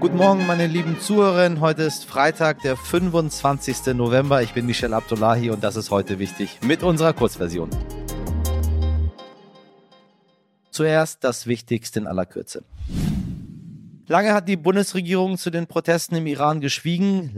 Guten Morgen, meine lieben Zuhörerinnen. Heute ist Freitag, der 25. November. Ich bin Michel Abdullahi und das ist heute wichtig mit unserer Kurzversion. Zuerst das Wichtigste in aller Kürze. Lange hat die Bundesregierung zu den Protesten im Iran geschwiegen.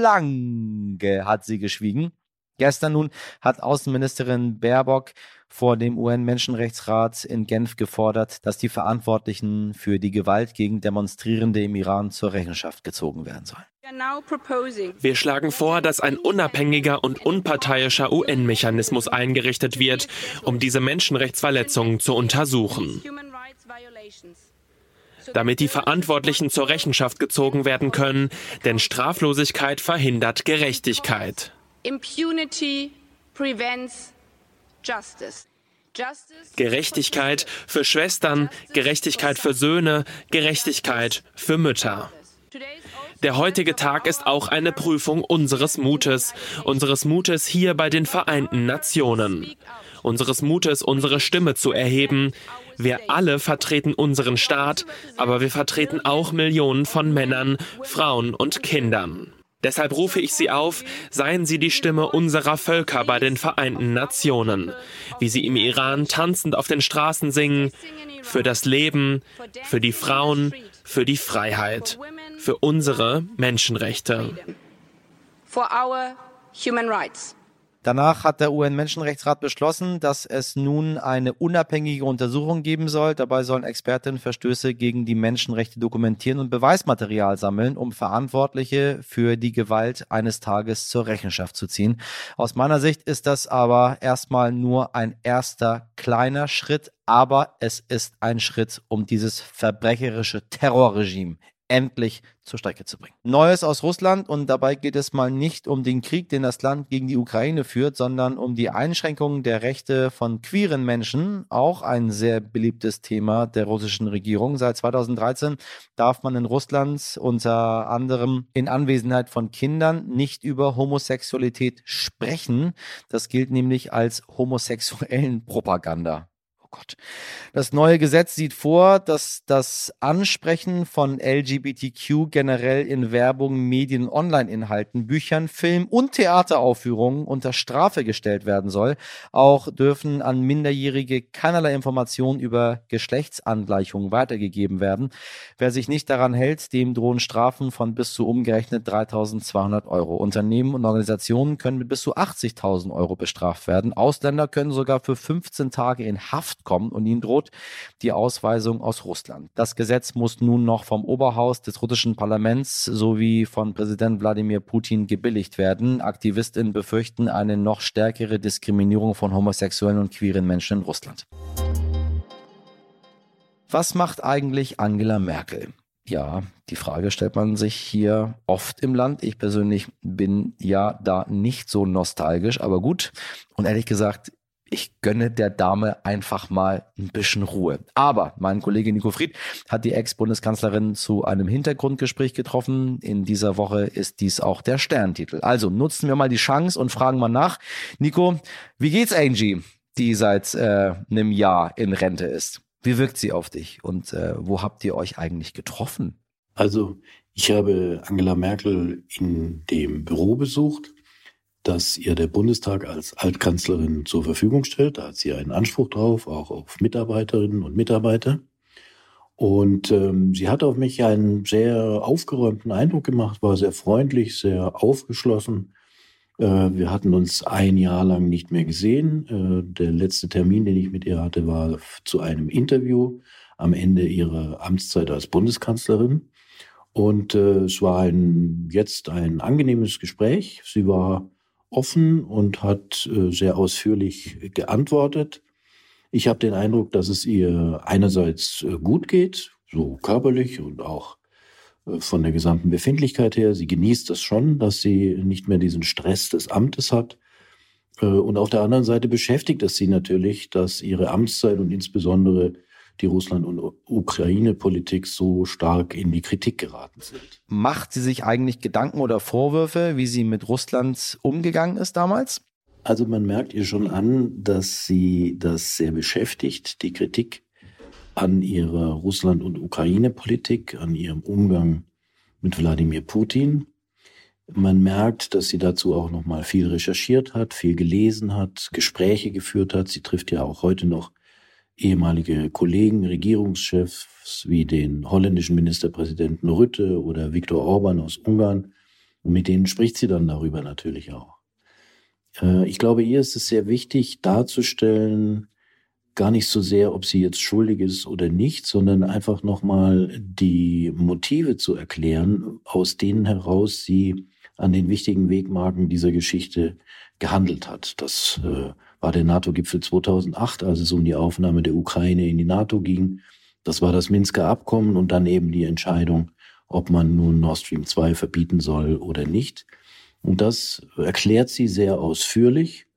Lange hat sie geschwiegen. Gestern nun hat Außenministerin Baerbock vor dem UN-Menschenrechtsrat in Genf gefordert, dass die Verantwortlichen für die Gewalt gegen Demonstrierende im Iran zur Rechenschaft gezogen werden sollen. Wir schlagen vor, dass ein unabhängiger und unparteiischer UN-Mechanismus eingerichtet wird, um diese Menschenrechtsverletzungen zu untersuchen. Damit die Verantwortlichen zur Rechenschaft gezogen werden können, denn Straflosigkeit verhindert Gerechtigkeit. Impunity prevents justice. Gerechtigkeit für Schwestern, Gerechtigkeit für Söhne, Gerechtigkeit für Mütter. Der heutige Tag ist auch eine Prüfung unseres Mutes, unseres Mutes hier bei den Vereinten Nationen, unseres Mutes, unsere Stimme zu erheben. Wir alle vertreten unseren Staat, aber wir vertreten auch Millionen von Männern, Frauen und Kindern. Deshalb rufe ich Sie auf, seien Sie die Stimme unserer Völker bei den Vereinten Nationen, wie sie im Iran tanzend auf den Straßen singen, für das Leben, für die Frauen, für die Freiheit, für unsere Menschenrechte. For our human rights. Danach hat der UN-Menschenrechtsrat beschlossen, dass es nun eine unabhängige Untersuchung geben soll. Dabei sollen Expertinnen Verstöße gegen die Menschenrechte dokumentieren und Beweismaterial sammeln, um Verantwortliche für die Gewalt eines Tages zur Rechenschaft zu ziehen. Aus meiner Sicht ist das aber erstmal nur ein erster kleiner Schritt, aber es ist ein Schritt, um dieses verbrecherische Terrorregime endlich zur Strecke zu bringen. Neues aus Russland und dabei geht es mal nicht um den Krieg, den das Land gegen die Ukraine führt, sondern um die Einschränkungen der Rechte von queeren Menschen, auch ein sehr beliebtes Thema der russischen Regierung. Seit 2013 darf man in Russland unter anderem in Anwesenheit von Kindern nicht über Homosexualität sprechen. Das gilt nämlich als homosexuellen Propaganda. Gott. Das neue Gesetz sieht vor, dass das Ansprechen von LGBTQ generell in Werbung, Medien, Online-Inhalten, Büchern, Film und Theateraufführungen unter Strafe gestellt werden soll. Auch dürfen an Minderjährige keinerlei Informationen über Geschlechtsangleichungen weitergegeben werden. Wer sich nicht daran hält, dem drohen Strafen von bis zu umgerechnet 3200 Euro. Unternehmen und Organisationen können mit bis zu 80.000 Euro bestraft werden. Ausländer können sogar für 15 Tage in Haft kommen und ihnen droht die Ausweisung aus Russland. Das Gesetz muss nun noch vom Oberhaus des russischen Parlaments sowie von Präsident Wladimir Putin gebilligt werden. Aktivistinnen befürchten eine noch stärkere Diskriminierung von homosexuellen und queeren Menschen in Russland. Was macht eigentlich Angela Merkel? Ja, die Frage stellt man sich hier oft im Land. Ich persönlich bin ja da nicht so nostalgisch, aber gut. Und ehrlich gesagt, ich gönne der Dame einfach mal ein bisschen Ruhe. Aber mein Kollege Nico Fried hat die Ex-Bundeskanzlerin zu einem Hintergrundgespräch getroffen. In dieser Woche ist dies auch der Sterntitel. Also nutzen wir mal die Chance und fragen mal nach. Nico, wie geht's Angie, die seit äh, einem Jahr in Rente ist? Wie wirkt sie auf dich und äh, wo habt ihr euch eigentlich getroffen? Also ich habe Angela Merkel in dem Büro besucht das ihr der Bundestag als Altkanzlerin zur Verfügung stellt. Da hat sie einen Anspruch drauf, auch auf Mitarbeiterinnen und Mitarbeiter. Und ähm, sie hat auf mich einen sehr aufgeräumten Eindruck gemacht, war sehr freundlich, sehr aufgeschlossen. Äh, wir hatten uns ein Jahr lang nicht mehr gesehen. Äh, der letzte Termin, den ich mit ihr hatte, war zu einem Interview am Ende ihrer Amtszeit als Bundeskanzlerin. Und äh, es war ein, jetzt ein angenehmes Gespräch. Sie war offen und hat äh, sehr ausführlich geantwortet. Ich habe den Eindruck, dass es ihr einerseits äh, gut geht, so körperlich und auch äh, von der gesamten Befindlichkeit her. Sie genießt es schon, dass sie nicht mehr diesen Stress des Amtes hat. Und auf der anderen Seite beschäftigt es sie natürlich, dass ihre Amtszeit und insbesondere die Russland- und Ukraine-Politik so stark in die Kritik geraten sind. Macht sie sich eigentlich Gedanken oder Vorwürfe, wie sie mit Russland umgegangen ist damals? Also man merkt ihr schon an, dass sie das sehr beschäftigt, die Kritik an ihrer Russland- und Ukraine-Politik, an ihrem Umgang mit Wladimir Putin. Man merkt, dass sie dazu auch noch mal viel recherchiert hat, viel gelesen hat, Gespräche geführt hat. Sie trifft ja auch heute noch ehemalige Kollegen, Regierungschefs wie den holländischen Ministerpräsidenten Rütte oder Viktor Orban aus Ungarn. Und mit denen spricht sie dann darüber natürlich auch. Äh, ich glaube, ihr ist es sehr wichtig darzustellen, gar nicht so sehr, ob sie jetzt schuldig ist oder nicht, sondern einfach nochmal die Motive zu erklären, aus denen heraus sie an den wichtigen Wegmarken dieser Geschichte gehandelt hat. Das äh, war der NATO-Gipfel 2008, als es um die Aufnahme der Ukraine in die NATO ging. Das war das Minsker Abkommen und dann eben die Entscheidung, ob man nun Nord Stream 2 verbieten soll oder nicht. Und das erklärt sie sehr ausführlich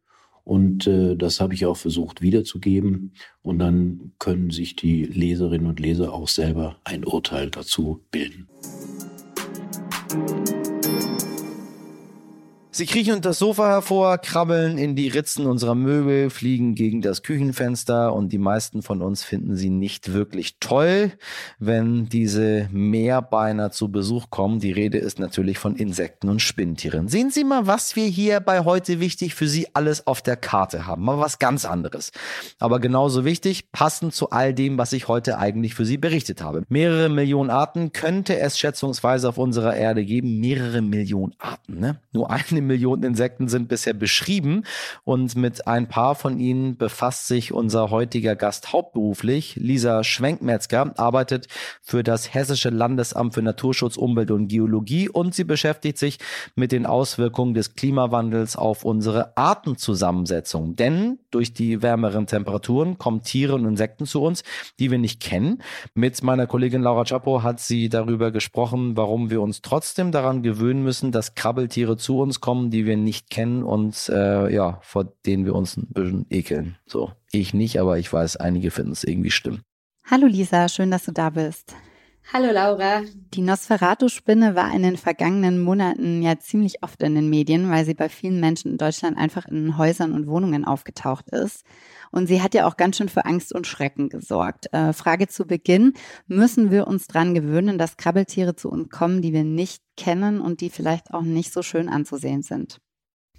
und äh, das habe ich auch versucht wiederzugeben. Und dann können sich die Leserinnen und Leser auch selber ein Urteil dazu bilden. Sie kriechen unter das Sofa hervor, krabbeln in die Ritzen unserer Möbel, fliegen gegen das Küchenfenster und die meisten von uns finden sie nicht wirklich toll, wenn diese Meerbeiner zu Besuch kommen. Die Rede ist natürlich von Insekten und Spinntieren. Sehen Sie mal, was wir hier bei heute wichtig für Sie alles auf der Karte haben. Mal was ganz anderes. Aber genauso wichtig, passend zu all dem, was ich heute eigentlich für Sie berichtet habe. Mehrere Millionen Arten könnte es schätzungsweise auf unserer Erde geben. Mehrere Millionen Arten, ne? Nur eine Millionen Insekten sind bisher beschrieben und mit ein paar von ihnen befasst sich unser heutiger Gast hauptberuflich. Lisa Schwenkmetzger arbeitet für das Hessische Landesamt für Naturschutz, Umwelt und Geologie und sie beschäftigt sich mit den Auswirkungen des Klimawandels auf unsere Artenzusammensetzung. Denn durch die wärmeren Temperaturen kommen Tiere und Insekten zu uns, die wir nicht kennen. Mit meiner Kollegin Laura Chapo hat sie darüber gesprochen, warum wir uns trotzdem daran gewöhnen müssen, dass Krabbeltiere zu uns kommen Formen, die wir nicht kennen und äh, ja, vor denen wir uns ein bisschen ekeln. So, ich nicht, aber ich weiß, einige finden es irgendwie schlimm. Hallo Lisa, schön, dass du da bist. Hallo Laura. Die Nosferatu-Spinne war in den vergangenen Monaten ja ziemlich oft in den Medien, weil sie bei vielen Menschen in Deutschland einfach in Häusern und Wohnungen aufgetaucht ist. Und sie hat ja auch ganz schön für Angst und Schrecken gesorgt. Äh, Frage zu Beginn, müssen wir uns dran gewöhnen, dass Krabbeltiere zu uns kommen, die wir nicht kennen und die vielleicht auch nicht so schön anzusehen sind?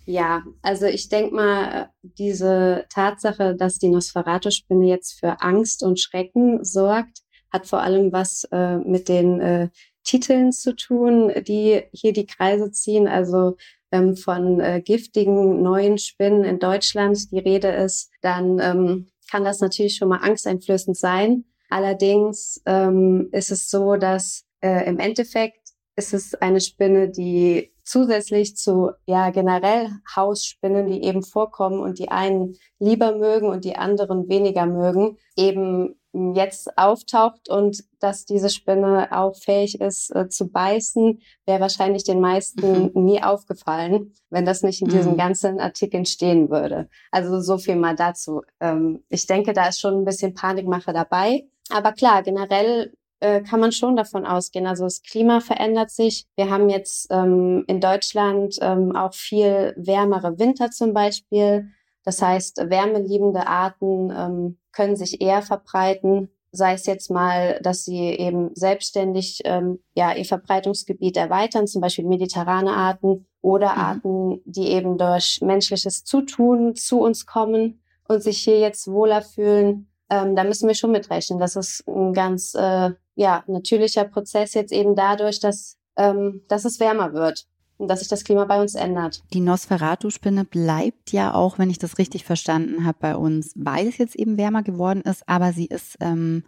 Ja, also ich denke mal, diese Tatsache, dass die Nosferatu-Spinne jetzt für Angst und Schrecken sorgt, hat vor allem was äh, mit den äh, Titeln zu tun, die hier die Kreise ziehen. Also ähm, von äh, giftigen neuen Spinnen in Deutschland die Rede ist, dann ähm, kann das natürlich schon mal angsteinflößend sein. Allerdings ähm, ist es so, dass äh, im Endeffekt ist es eine Spinne, die zusätzlich zu ja generell Hausspinnen, die eben vorkommen und die einen lieber mögen und die anderen weniger mögen, eben jetzt auftaucht und dass diese Spinne auch fähig ist äh, zu beißen, wäre wahrscheinlich den meisten mhm. nie aufgefallen, wenn das nicht in diesen mhm. ganzen Artikeln stehen würde. Also so viel mal dazu. Ähm, ich denke, da ist schon ein bisschen Panikmache dabei. Aber klar, generell äh, kann man schon davon ausgehen. Also das Klima verändert sich. Wir haben jetzt ähm, in Deutschland ähm, auch viel wärmere Winter zum Beispiel. Das heißt, wärmeliebende Arten ähm, können sich eher verbreiten, sei es jetzt mal, dass sie eben selbstständig ähm, ja ihr Verbreitungsgebiet erweitern, zum Beispiel mediterrane Arten oder mhm. Arten, die eben durch menschliches Zutun zu uns kommen und sich hier jetzt wohler fühlen. Ähm, da müssen wir schon mitrechnen. Das ist ein ganz äh, ja natürlicher Prozess jetzt eben dadurch, dass ähm, dass es wärmer wird dass sich das Klima bei uns ändert. Die Nosferatu-Spinne bleibt ja auch, wenn ich das richtig verstanden habe, bei uns, weil es jetzt eben wärmer geworden ist, aber sie ist ähm,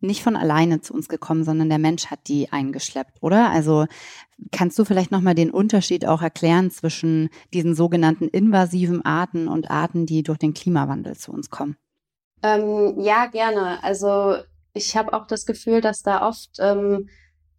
nicht von alleine zu uns gekommen, sondern der Mensch hat die eingeschleppt, oder? Also kannst du vielleicht nochmal den Unterschied auch erklären zwischen diesen sogenannten invasiven Arten und Arten, die durch den Klimawandel zu uns kommen? Ähm, ja, gerne. Also ich habe auch das Gefühl, dass da oft ähm,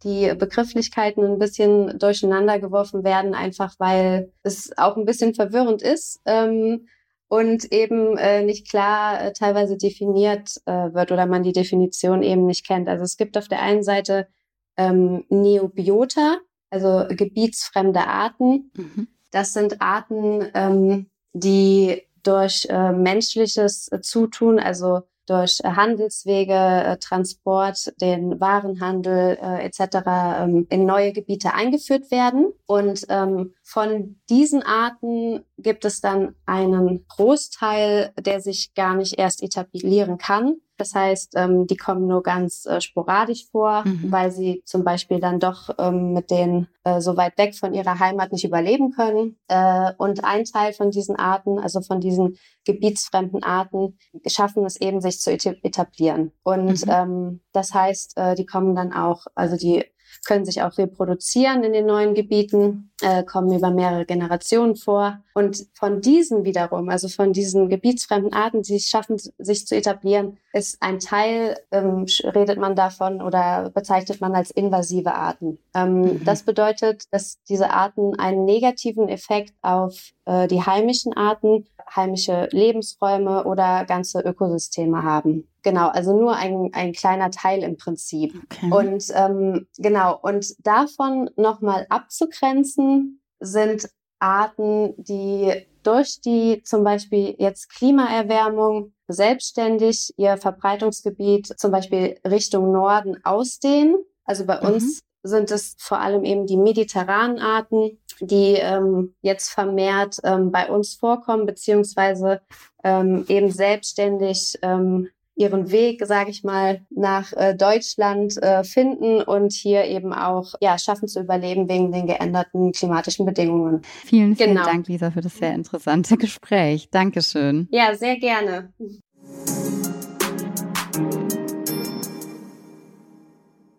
die Begrifflichkeiten ein bisschen durcheinander geworfen werden, einfach weil es auch ein bisschen verwirrend ist ähm, und eben äh, nicht klar äh, teilweise definiert äh, wird oder man die Definition eben nicht kennt. Also es gibt auf der einen Seite ähm, Neobiota, also gebietsfremde Arten. Mhm. Das sind Arten, ähm, die durch äh, menschliches Zutun, also durch Handelswege, äh, Transport, den Warenhandel äh, etc. Ähm, in neue Gebiete eingeführt werden. Und ähm, von diesen Arten gibt es dann einen Großteil, der sich gar nicht erst etablieren kann. Das heißt, ähm, die kommen nur ganz äh, sporadisch vor, mhm. weil sie zum Beispiel dann doch ähm, mit denen äh, so weit weg von ihrer Heimat nicht überleben können. Äh, und ein Teil von diesen Arten, also von diesen gebietsfremden Arten, schaffen es eben, sich zu etablieren. Und mhm. ähm, das heißt, äh, die kommen dann auch, also die können sich auch reproduzieren in den neuen Gebieten, äh, kommen über mehrere Generationen vor. Und von diesen wiederum, also von diesen gebietsfremden Arten, die es schaffen, sich zu etablieren, ist ein Teil, ähm, redet man davon oder bezeichnet man als invasive Arten. Ähm, mhm. Das bedeutet, dass diese Arten einen negativen Effekt auf äh, die heimischen Arten, heimische Lebensräume oder ganze Ökosysteme haben. Genau, also nur ein, ein kleiner Teil im Prinzip. Okay. Und ähm, genau, und davon nochmal abzugrenzen sind Arten, die durch die zum Beispiel jetzt Klimaerwärmung selbstständig ihr Verbreitungsgebiet zum Beispiel Richtung Norden ausdehnen. Also bei mhm. uns sind es vor allem eben die mediterranen Arten, die ähm, jetzt vermehrt ähm, bei uns vorkommen, beziehungsweise ähm, eben selbstständig ähm, ihren Weg, sage ich mal, nach äh, Deutschland äh, finden und hier eben auch ja schaffen zu überleben wegen den geänderten klimatischen Bedingungen. Vielen, vielen genau. Dank, Lisa, für das sehr interessante Gespräch. Dankeschön. Ja, sehr gerne.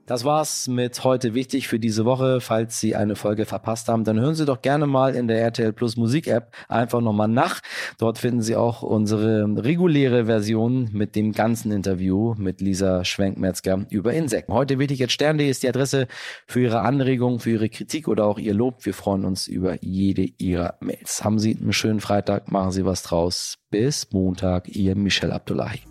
Das war's mit heute wichtig für diese Woche. Falls Sie eine Folge verpasst haben, dann hören Sie doch gerne mal in der RTL Plus Musik App einfach nochmal nach. Dort finden Sie auch unsere reguläre Version mit dem ganzen Interview mit Lisa Schwenkmetzger über Insekten. Heute wichtig jetzt Stern.de ist die Adresse für Ihre Anregungen, für Ihre Kritik oder auch Ihr Lob. Wir freuen uns über jede Ihrer Mails. Haben Sie einen schönen Freitag, machen Sie was draus. Bis Montag, Ihr Michel Abdullahi.